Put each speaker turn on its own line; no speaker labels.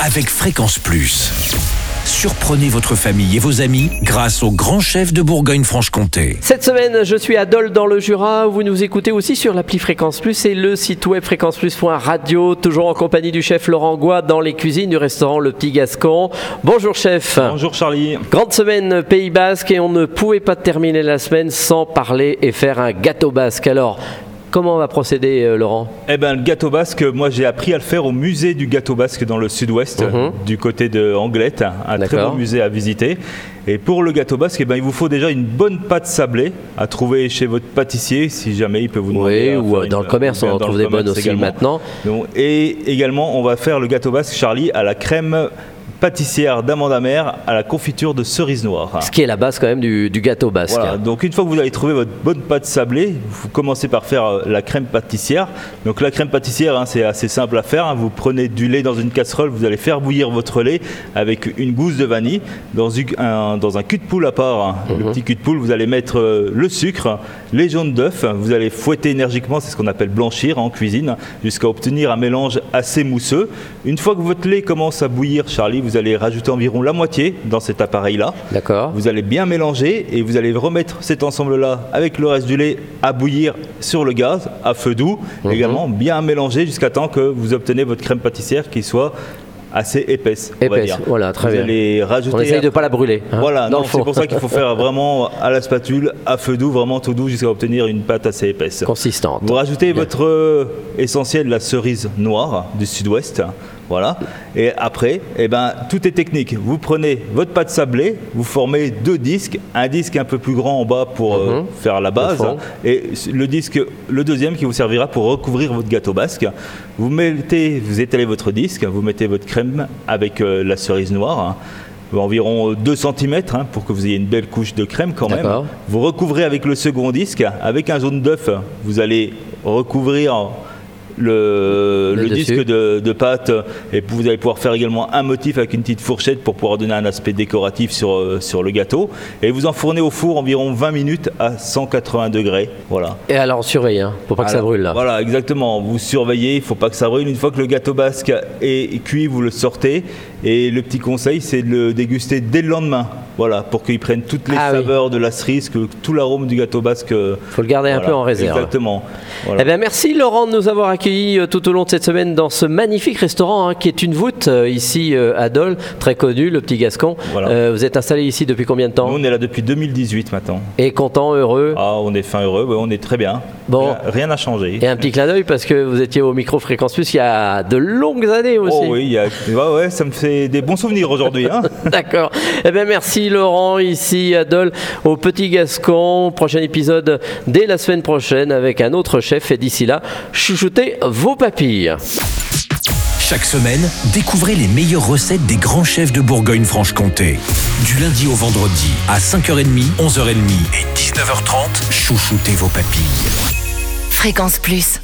avec Fréquence Plus. Surprenez votre famille et vos amis grâce au grand chef de Bourgogne-Franche-Comté.
Cette semaine, je suis à Dole dans le Jura. Vous nous écoutez aussi sur l'appli Fréquence Plus et le site web fréquenceplus.radio. Toujours en compagnie du chef Laurent Goua dans les cuisines du restaurant Le Petit Gascon. Bonjour chef.
Bonjour Charlie.
Grande semaine Pays Basque et on ne pouvait pas terminer la semaine sans parler et faire un gâteau basque. Alors, Comment on va procéder, euh, Laurent
Eh bien, le gâteau basque, moi j'ai appris à le faire au musée du gâteau basque dans le sud-ouest,
Mhm.
du côté de Anglette, un très beau musée à visiter. Et pour le gâteau basque, eh ben, il vous faut déjà une bonne pâte sablée à trouver chez votre pâtissier, si jamais il peut vous demander.
Oui, ou dans
une-
le commerce, on en trouve des bonnes aussi
également.
maintenant.
Donc, et également, on va faire le gâteau basque, Charlie, à la crème pâtissière d'amande amère à la confiture de cerise noire.
Ce qui est la base quand même du, du gâteau basque.
Voilà, donc une fois que vous avez trouvé votre bonne pâte sablée, vous commencez par faire euh, la crème pâtissière. Donc la crème pâtissière, hein, c'est assez simple à faire. hein. Vous prenez du lait dans une casserole, vous allez faire bouillir votre lait avec une gousse de vanille. Dans, une- un, dans un cul de poule à part, hein, le petit cul de poule, vous allez mettre euh, le sucre, les jaunes d'œufs. Vous allez fouetter énergiquement, c'est ce qu'on appelle blanchir en cuisine, jusqu'à obtenir un mélange assez mousseux. Une fois que votre lait commence à bouillir, Charlie, vous allez rajouter environ la moitié dans cet appareil-là.
D'accord.
Vous allez bien mélanger et vous allez remettre cet ensemble-là avec le reste du lait à bouillir sur le gaz à feu doux.
Mhm.
Également bien mélanger jusqu'à temps que vous obtenez votre crème pâtissière qui soit assez épaisse. on va
Épaisse,
dire.
voilà, très
vous
bien.
allez rajouter
On essaye de ne pas la brûler. hein,
voilà, c'est pour ça qu'il faut faire vraiment à la spatule, à feu doux, vraiment tout doux jusqu'à obtenir une pâte assez épaisse.
Consistante.
Vous rajoutez
Bien.
votre euh, essentiel, la cerise noire du sud-ouest. Voilà. Et après, eh ben, tout est technique. Vous prenez votre pâte sablée, vous formez deux disques, un disque un peu plus grand en bas pour euh,
Mhm.
faire la base, et le disque, le deuxième qui vous servira pour recouvrir votre gâteau basque. Vous mettez, vous étalez votre disque, vous mettez votre crème avec euh, la cerise noire. hein, environ 2 cm pour que vous ayez une belle couche de crème quand même. Vous recouvrez avec le second disque, avec un jaune d'œuf, vous allez recouvrir le, disque de, de pâte et vous allez pouvoir faire également un motif avec une petite fourchette pour pouvoir donner un aspect décoratif sur, euh, sur le gâteau. Et vous enfournez au four environ 20 minutes à 180 degrés. Voilà.
Et alors, on surveille, hein, pour pas que ça brûle là.
Voilà, exactement. Vous surveillez, il ne faut pas que ça brûle. Une fois que le gâteau basque est cuit, vous le sortez. Et le petit conseil, c'est de le déguster dès le lendemain. Voilà, pour qu'il prenne toutes les
Ah oui.
saveurs de la cerise, que tout l'arôme du gâteau basque. Il
Faut le garder un peu en réserve.
Exactement. Voilà.
Eh bien, merci Laurent de nous avoir accueillis euh, tout au long de cette semaine dans ce magnifique restaurant hein, qui est une voûte euh, ici euh, à Dole, très connu, le Petit Gascon.
Voilà.
Euh, vous êtes installé ici depuis combien de temps
Nous, on est là depuis 2018 maintenant.
Et content, heureux
Ah, on est fin heureux, ouais, on est très bien.
Bon.
Rien- n'a changé.
Et un petit clin d'œil parce que vous étiez au micro Fréquence Plus il y a de longues années aussi.
Oh oui, il y a... ouais, ouais, ça me fait des bons souvenirs aujourd'hui. Hein.
D'accord. Eh bien, merci Laurent, ici à Dole, au Petit Gascon. Prochain épisode dès la semaine prochaine avec un autre chef. Et d'ici là, chouchoutez vos papilles.
Chaque semaine, découvrez les meilleures recettes des grands chefs de Bourgogne-Franche-Comté. Du lundi au vendredi à 5h30, 11h30 et 19h30, chouchoutez vos papilles.
Fréquence Plus.